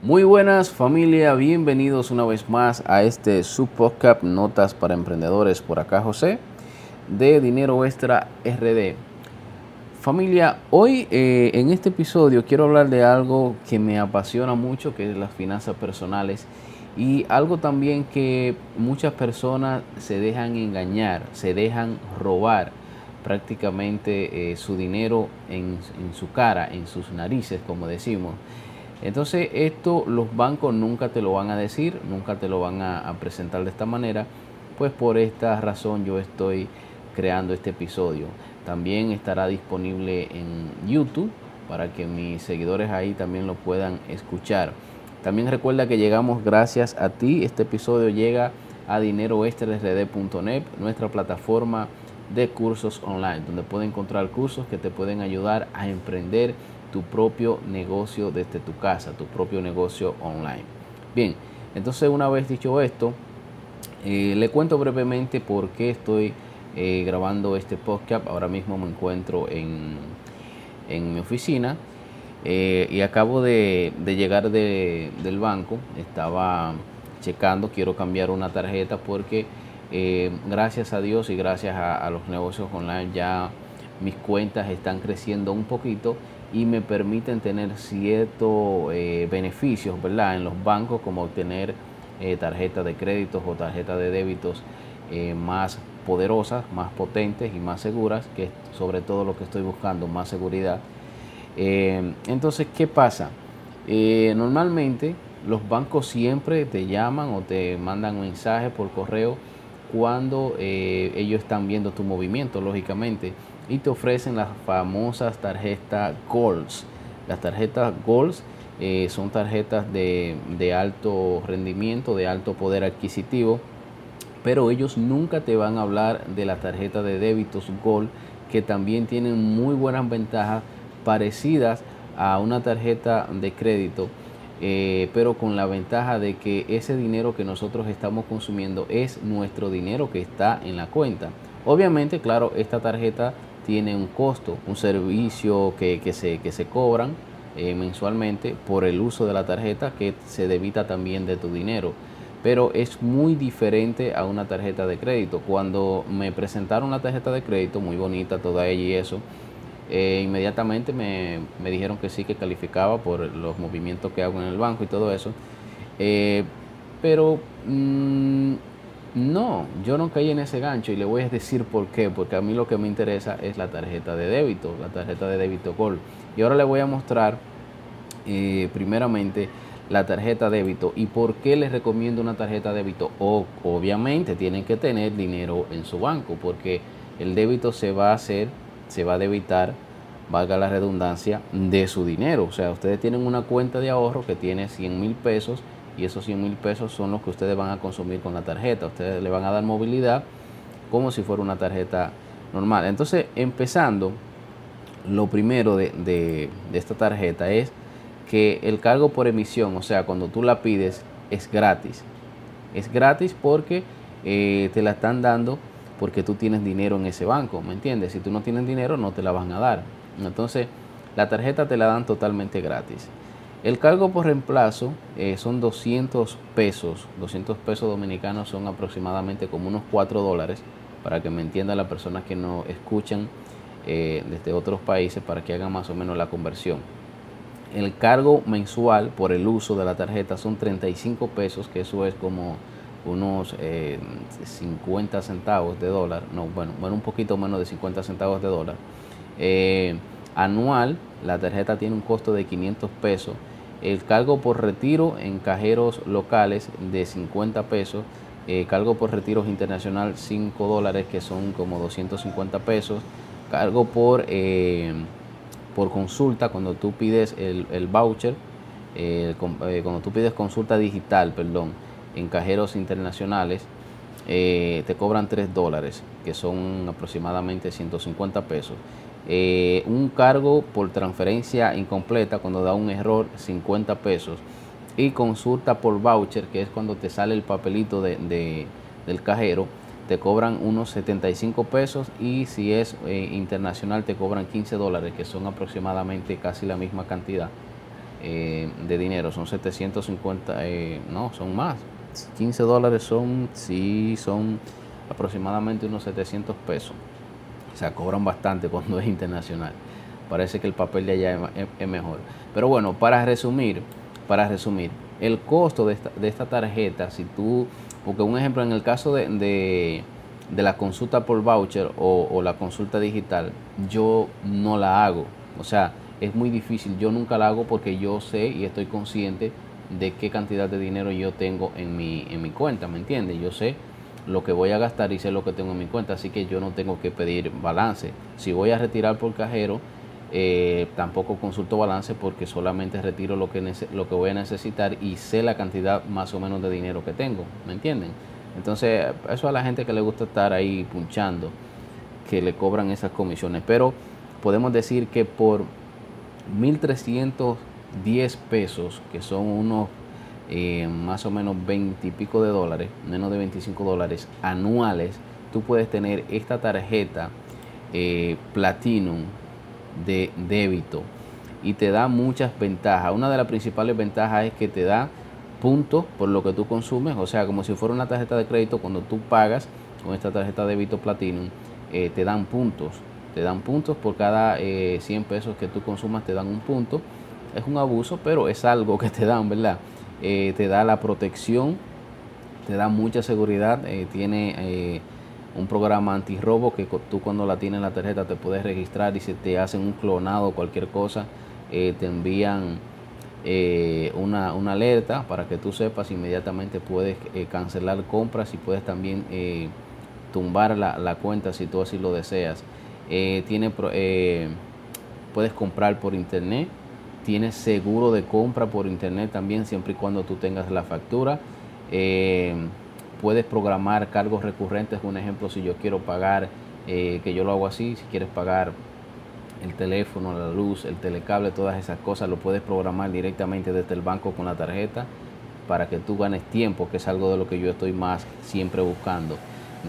Muy buenas familia, bienvenidos una vez más a este subpodcast Notas para Emprendedores por acá José de Dinero Extra RD. Familia, hoy eh, en este episodio quiero hablar de algo que me apasiona mucho, que es las finanzas personales y algo también que muchas personas se dejan engañar, se dejan robar prácticamente eh, su dinero en, en su cara, en sus narices, como decimos. Entonces esto los bancos nunca te lo van a decir, nunca te lo van a, presentar de esta manera, pues por esta razón yo estoy creando este episodio. También estará disponible en YouTube para que mis seguidores ahí también lo puedan escuchar. También recuerda que llegamos gracias a ti. Este episodio llega a dineroextrasrd.net, nuestra plataforma de cursos online, donde puedes encontrar cursos que te pueden ayudar a emprender tu propio negocio desde tu casa, tu propio negocio online. Bien, entonces una vez dicho esto, eh, le cuento brevemente por qué estoy eh, grabando este podcast. Ahora mismo me encuentro en, en mi oficina eh, y acabo de, llegar del banco. Estaba checando, quiero cambiar una tarjeta porque gracias a Dios y gracias a los negocios online ya mis cuentas están creciendo un poquito y me permiten tener ciertos eh, beneficios ¿verdad? en los bancos como obtener eh, tarjetas de créditos o tarjetas de débitos eh, más poderosas, más potentes y más seguras, que es sobre todo lo que estoy buscando, más seguridad. entonces, ¿qué pasa? normalmente los bancos siempre te llaman o te mandan mensajes por correo cuando ellos están viendo tu movimiento, lógicamente y te ofrecen las famosas tarjetas Golds. Las tarjetas Golds eh, son tarjetas de, alto rendimiento, de alto poder adquisitivo, pero ellos nunca te van a hablar de la tarjeta de débitos Gold, que también tienen muy buenas ventajas parecidas a una tarjeta de crédito. Eh, pero con la ventaja de que ese dinero que nosotros estamos consumiendo es nuestro dinero que está en la cuenta. Obviamente, claro, esta tarjeta tiene un costo, un servicio que, se, que se cobran eh, mensualmente por el uso de la tarjeta que se debita también de tu dinero. Pero es muy diferente a una tarjeta de crédito. Cuando me presentaron la tarjeta de crédito, muy bonita toda ella y eso, eh, inmediatamente me, dijeron que sí que calificaba por los movimientos que hago en el banco y todo eso. Eh, pero mm, no, yo no caí en ese gancho y le voy a decir por qué, porque a mí lo que me interesa es la tarjeta de débito, la tarjeta de débito Gold. Y ahora le voy a mostrar eh, primeramente la tarjeta débito y por qué les recomiendo una tarjeta débito. O, obviamente tienen que tener dinero en su banco, porque el débito se va a hacer, se va a debitar, valga la redundancia, de su dinero. O sea, ustedes tienen una cuenta de ahorro que tiene 100 mil pesos y esos 100 mil pesos son los que ustedes van a consumir con la tarjeta. Ustedes le van a dar movilidad como si fuera una tarjeta normal. Entonces, empezando, lo primero de, esta tarjeta es que el cargo por emisión, o sea, cuando tú la pides, es gratis. Es gratis porque eh, te la están dando porque tú tienes dinero en ese banco, ¿me entiendes? Si tú no tienes dinero, no te la van a dar. Entonces, la tarjeta te la dan totalmente gratis. El cargo por reemplazo eh, son 200 pesos, 200 pesos dominicanos son aproximadamente como unos 4 dólares, para que me entienda las personas que no escuchan eh, desde otros países, para que hagan más o menos la conversión. El cargo mensual por el uso de la tarjeta son 35 pesos, que eso es como unos 50 eh, centavos de dólar, no, bueno, bueno, un poquito menos de 50 centavos de dólar. anual, la tarjeta tiene un costo de 500 pesos el cargo por retiro en cajeros locales de 50 pesos, eh, cargo por retiros internacional 5 dólares que son como 250 pesos, cargo por, eh, por consulta cuando tú pides el, voucher, eh, cuando tú pides consulta digital, perdón, en cajeros internacionales, te cobran 3 dólares, que son aproximadamente 150 pesos. Eh, un cargo por transferencia incompleta cuando da un error 50 pesos y consulta por voucher que es cuando te sale el papelito de, del cajero te cobran unos 75 pesos y si es eh, internacional te cobran 15 dólares que son aproximadamente casi la misma cantidad eh, de dinero, son 750, eh, no, son más. 15 dólares son, sí, son aproximadamente unos 700 pesos. O sea, cobran bastante cuando es internacional. Parece que el papel de allá es, mejor. Pero bueno, para resumir, para resumir, el costo de esta, tarjeta, si tú, porque un ejemplo, en el caso de, de, la consulta por voucher o, o la consulta digital, yo no la hago. O sea, es muy difícil. Yo nunca la hago porque yo sé y estoy consciente de qué cantidad de dinero yo tengo en mi, en mi cuenta, ¿me entiendes? Yo sé lo que voy a gastar y sé lo que tengo en mi cuenta, así que yo no tengo que pedir balance. Si voy a retirar por cajero, eh, tampoco consulto balance porque solamente retiro lo que, lo que voy a necesitar y sé la cantidad más o menos de dinero que tengo, ¿me entienden? Entonces, eso a la gente que le gusta estar ahí punchando, que le cobran esas comisiones, pero podemos decir que por 1.310 pesos, que son unos eh, más o menos 20 y pico de dólares, menos de 25 dólares anuales, tú puedes tener esta tarjeta eh, Platinum de débito y te da muchas ventajas. Una de las principales ventajas es que te da puntos por lo que tú consumes, o sea, como si fuera una tarjeta de crédito, cuando tú pagas con esta tarjeta de débito Platinum, eh, te dan puntos te dan puntos por cada 100 eh, pesos que tú consumas, te dan un punto. Es un abuso, pero es algo que te dan, ¿verdad? Eh, te da la protección, te da mucha seguridad, eh, tiene un programa antirrobo que tú cuando la tienes en la tarjeta te puedes registrar y si te hacen un clonado o cualquier cosa, te envían una, una, alerta para que tú sepas inmediatamente puedes cancelar compras y puedes también tumbar la, la cuenta si tú así lo deseas. Eh, tiene, eh, puedes comprar por internet, tienes seguro de compra por internet también siempre y cuando tú tengas la factura. Eh, puedes programar cargos recurrentes, un ejemplo, si yo quiero pagar, que yo lo hago así, si quieres pagar el teléfono, la luz, el telecable, todas esas cosas, lo puedes programar directamente desde el banco con la tarjeta para que tú ganes tiempo, que es algo de lo que yo estoy más siempre buscando,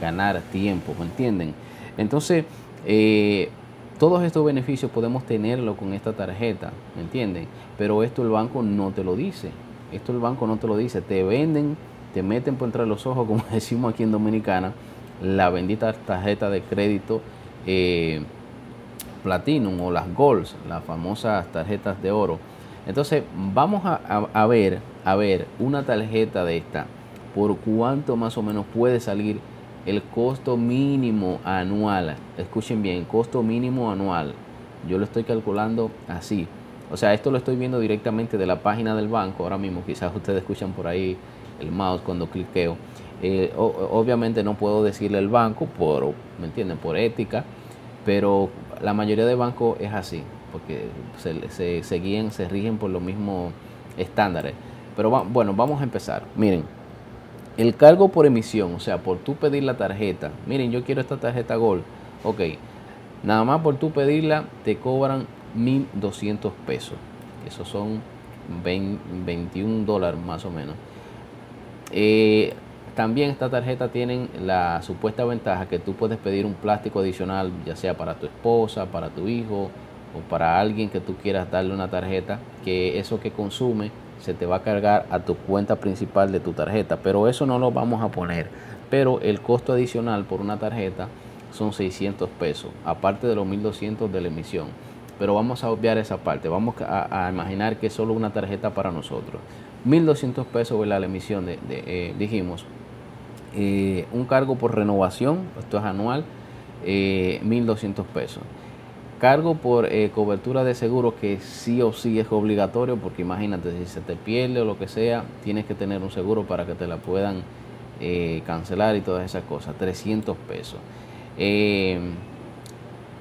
ganar tiempo, ¿me entienden? Entonces, eh, todos estos beneficios podemos tenerlo con esta tarjeta, ¿me entienden? Pero esto el banco no te lo dice. Esto el banco no te lo dice. Te venden, te meten por entre los ojos, como decimos aquí en Dominicana, la bendita tarjeta de crédito eh, Platinum o las Golds, las famosas tarjetas de oro. Entonces vamos a, ver, a ver una tarjeta de esta, por cuánto más o menos puede salir el costo mínimo anual. Escuchen bien, costo mínimo anual. Yo lo estoy calculando así. O sea, esto lo estoy viendo directamente de la página del banco. Ahora mismo quizás ustedes escuchan por ahí el mouse cuando cliqueo. Eh, obviamente no puedo decirle el banco por, ¿me entienden? Por ética, pero la mayoría de bancos es así, porque se, se, se guían, se rigen por los mismos estándares. Pero bueno, vamos a empezar. Miren, el cargo por emisión, o sea, por tú pedir la tarjeta. Miren, yo quiero esta tarjeta Gold. Ok, nada más por tú pedirla te cobran 1.200 pesos. Esos son 21 dólares más o menos. Eh, también esta tarjeta tiene la supuesta ventaja que tú puedes pedir un plástico adicional, ya sea para tu esposa, para tu hijo o para alguien que tú quieras darle una tarjeta, que eso que consume se te va a cargar a tu cuenta principal de tu tarjeta, pero eso no lo vamos a poner. Pero el costo adicional por una tarjeta son 600 pesos, aparte de los 1200 de la emisión. Pero vamos a obviar esa parte, vamos a, imaginar que es solo una tarjeta para nosotros. 1200 pesos la emisión, de, eh, dijimos. Eh, un cargo por renovación, esto es anual, 1200 eh, pesos. Cargo por eh, cobertura de seguro que sí o sí es obligatorio porque imagínate si se te pierde o lo que sea, tienes que tener un seguro para que te la puedan eh, cancelar y todas esas cosas. 300 pesos. Eh,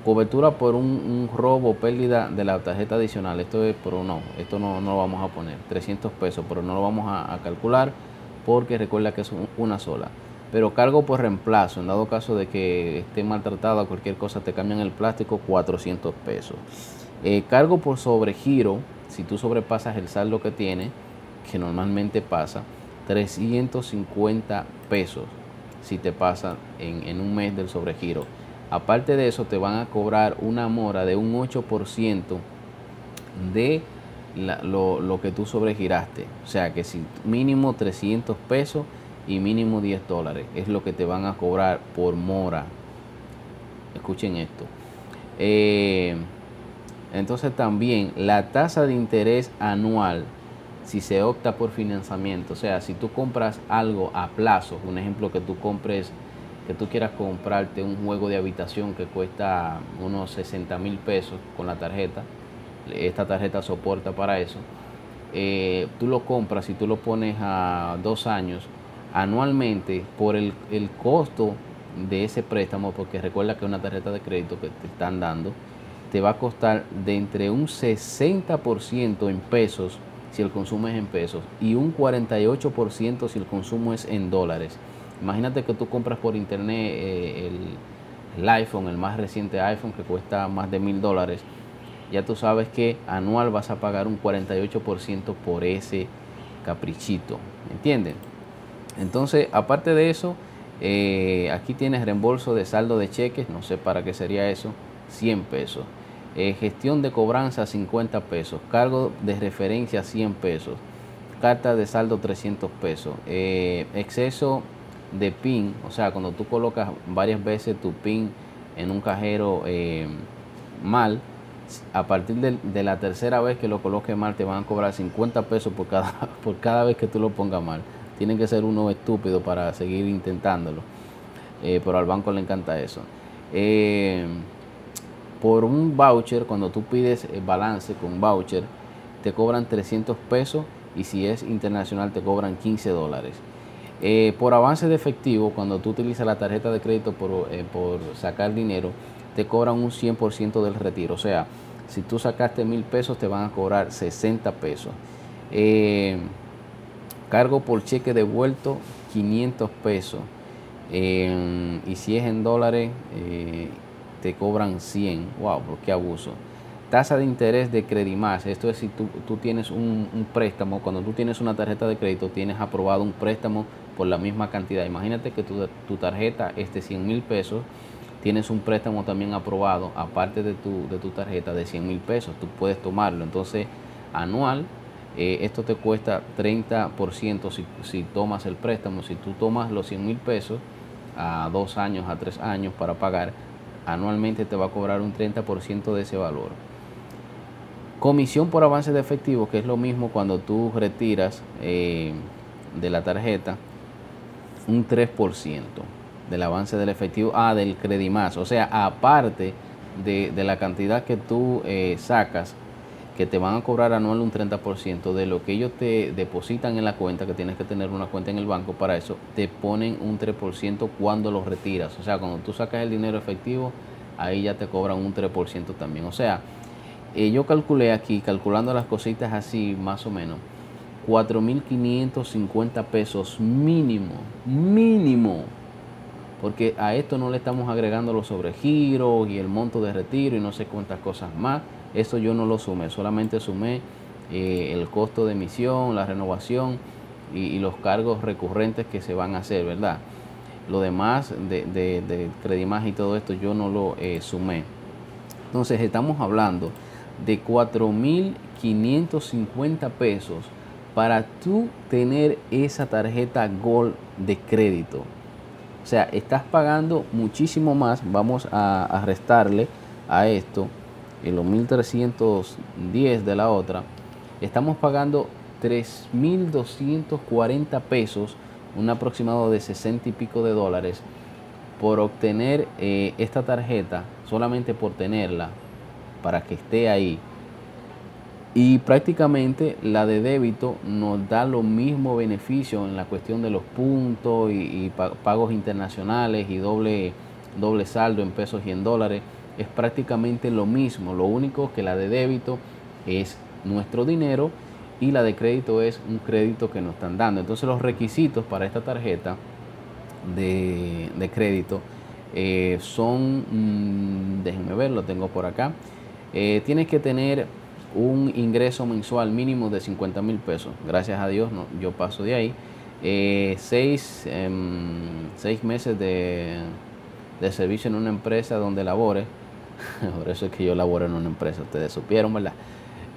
cobertura por un, robo o pérdida de la tarjeta adicional. Esto es, pero no, esto no, no lo vamos a poner. 300 pesos, pero no lo vamos a calcular porque recuerda que es una sola pero cargo por reemplazo, en dado caso de que esté maltratada o cualquier cosa, te cambian el plástico 400 pesos. Eh, cargo por sobregiro, si tú sobrepasas el saldo que tiene, que normalmente pasa, 350 pesos si te pasa en, un mes del sobregiro. Aparte de eso, te van a cobrar una mora de un 8% de lo, lo, que tú sobregiraste. O sea que si mínimo 300 pesos y mínimo 10 dólares es lo que te van a cobrar por mora. Escuchen esto. Eh, entonces también la tasa de interés anual, si se opta por financiamiento, o sea, si tú compras algo a plazo, un ejemplo que tú compres, que tú quieras comprarte un juego de habitación que cuesta unos 60 mil pesos con la tarjeta, esta tarjeta soporta para eso, eh, tú lo compras y tú lo pones a dos años, anualmente por el, el costo de ese préstamo, porque recuerda que una tarjeta de crédito que te están dando, te va a costar de entre un 60% en pesos si el consumo es en pesos y un 48% si el consumo es en dólares. Imagínate que tú compras por internet eh, el, el, iPhone, el más reciente iPhone que cuesta más de mil dólares. Ya tú sabes que anual vas a pagar un 48% por ese caprichito. ¿Me entienden? Entonces, aparte de eso, eh, aquí tienes reembolso de saldo de cheques, no sé para qué sería eso, 100 pesos. Eh, gestión de cobranza 50 pesos. Cargo de referencia 100 pesos. Carta de saldo 300 pesos. Eh, exceso de PIN, o sea, cuando tú colocas varias veces tu PIN en un cajero mal, a partir de, la tercera vez que lo coloques mal te van a cobrar 50 pesos por cada, por cada vez que tú lo pongas mal. Tiene que ser uno estúpido para seguir intentándolo. Eh, pero al banco le encanta eso. Eh, por un voucher, cuando tú pides balance con voucher, te cobran 300 pesos y si es internacional te cobran 15 dólares. Eh, por avance de efectivo, cuando tú utilizas la tarjeta de crédito por, por sacar dinero, te cobran un 100% del retiro. O sea, si tú sacaste mil pesos, te van a cobrar 60 pesos. Cargo por cheque devuelto 500 pesos. y si es en dólares, eh, te cobran 100. ¡Wow! qué abuso! Tasa de interés de Credimás. Esto es si tú, tienes un, préstamo. Cuando tú tienes una tarjeta de crédito, tienes aprobado un préstamo por la misma cantidad. Imagínate que tu, tu tarjeta es de 100 mil pesos. Tienes un préstamo también aprobado, aparte de tu, de tu tarjeta, de 100 mil pesos. Tú puedes tomarlo. Entonces, anual eh, esto te cuesta 30% si, si, tomas el préstamo. Si tú tomas los 100 mil pesos a dos años, a tres años para pagar, anualmente te va a cobrar un 30% de ese valor. Comisión por avance de efectivo, que es lo mismo cuando tú retiras eh, de la tarjeta un 3% del avance del efectivo, ah, del más. O sea, aparte de, de la cantidad que tú eh, sacas que te van a cobrar anual un 30% de lo que ellos te depositan en la cuenta, que tienes que tener una cuenta en el banco para eso, te ponen un 3% cuando lo retiras. O sea, cuando tú sacas el dinero efectivo, ahí ya te cobran un 3% también. O sea, eh, yo calculé aquí, calculando las cositas así más o menos, 4.550 pesos mínimo, mínimo. Porque a esto no le estamos agregando los sobregiros y el monto de retiro y no sé cuántas cosas más eso yo no lo sumé, solamente sumé eh, el costo de emisión, la renovación y, los cargos recurrentes que se van a hacer, ¿verdad? Lo demás de, de, Credimás y todo esto yo no lo eh, sumé. Entonces estamos hablando de 4.550 pesos para tú tener esa tarjeta Gold de crédito. O sea, estás pagando muchísimo más. Vamos a restarle a esto y los 1310 de la otra, estamos pagando 3.240 pesos, un aproximado de 60 y pico de dólares, por obtener eh, esta tarjeta, solamente por tenerla, para que esté ahí. Y prácticamente la de débito nos da lo mismo beneficio en la cuestión de los puntos y, pagos internacionales y doble, doble saldo en pesos y en dólares es prácticamente lo mismo. Lo único que la de débito es nuestro dinero y la de crédito es un crédito que nos están dando. Entonces los requisitos para esta tarjeta de, crédito eh, son, mm, déjenme ver, lo tengo por acá. Eh, tienes que tener un ingreso mensual mínimo de 50 mil pesos. Gracias a Dios no, yo paso de ahí. Eh, seis, em, seis, meses de, de servicio en una empresa donde labore por eso es que yo laboro en una empresa, ustedes supieron, ¿verdad?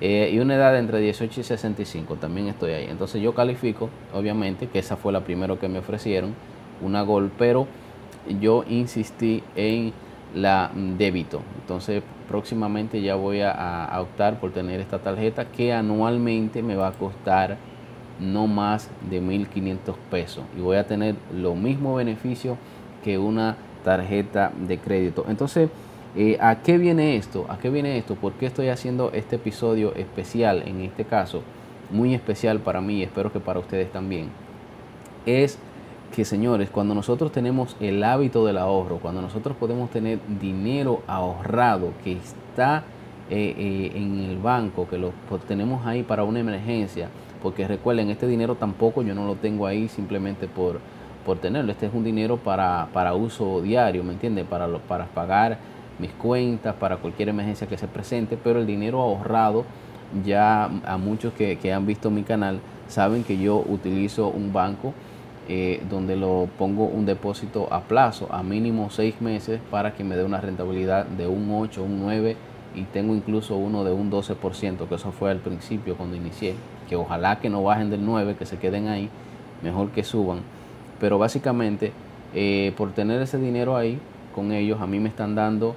Eh, y una edad entre 18 y 65, también estoy ahí. Entonces yo califico, obviamente, que esa fue la primera que me ofrecieron, una Gol, pero yo insistí en la débito. Entonces próximamente ya voy a, optar por tener esta tarjeta que anualmente me va a costar no más de 1.500 pesos y voy a tener lo mismo beneficio que una tarjeta de crédito. Entonces, eh, ¿a qué viene esto? ¿A qué viene esto? ¿Por qué estoy haciendo este episodio especial en este caso? Muy especial para mí, espero que para ustedes también. Es que señores, cuando nosotros tenemos el hábito del ahorro, cuando nosotros podemos tener dinero ahorrado que está eh, eh, en el banco, que lo tenemos ahí para una emergencia, porque recuerden, este dinero tampoco yo no lo tengo ahí simplemente por, por tenerlo, este es un dinero para, para uso diario, ¿me entiende? Para, para pagar mis cuentas, para cualquier emergencia que se presente, pero el dinero ahorrado, ya a muchos que, que han visto mi canal, saben que yo utilizo un banco eh, donde lo pongo un depósito a plazo, a mínimo seis meses, para que me dé una rentabilidad de un 8, un 9 y tengo incluso uno de un 12%, que eso fue al principio cuando inicié, que ojalá que no bajen del 9, que se queden ahí, mejor que suban. Pero básicamente, eh, por tener ese dinero ahí con ellos, a mí me están dando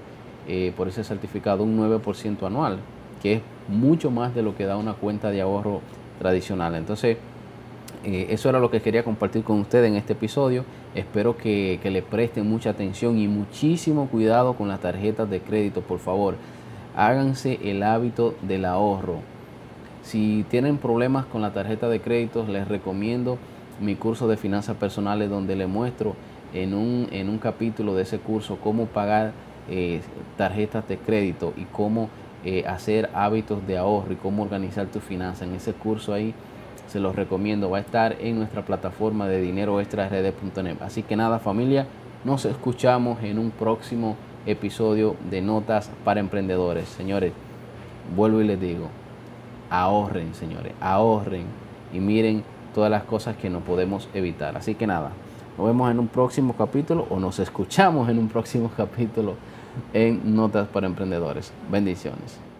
eh, por ese certificado un 9% anual, que es mucho más de lo que da una cuenta de ahorro tradicional. Entonces, eh, eso era lo que quería compartir con ustedes en este episodio. Espero que, le presten mucha atención y muchísimo cuidado con las tarjetas de crédito, por favor. Háganse el hábito del ahorro. Si tienen problemas con la tarjeta de crédito, les recomiendo mi curso de finanzas personales donde les muestro en un, en un capítulo de ese curso cómo pagar eh, tarjetas de crédito y cómo eh, hacer hábitos de ahorro y cómo organizar tu finanzas. En ese curso ahí se los recomiendo. Va a estar en nuestra plataforma de dinero extra Así que nada familia, nos escuchamos en un próximo episodio de Notas para Emprendedores. Señores, vuelvo y les digo, ahorren, señores, ahorren y miren todas las cosas que no podemos evitar. Así que nada, nos vemos en un próximo capítulo o nos escuchamos en un próximo capítulo en Notas para Emprendedores. Bendiciones.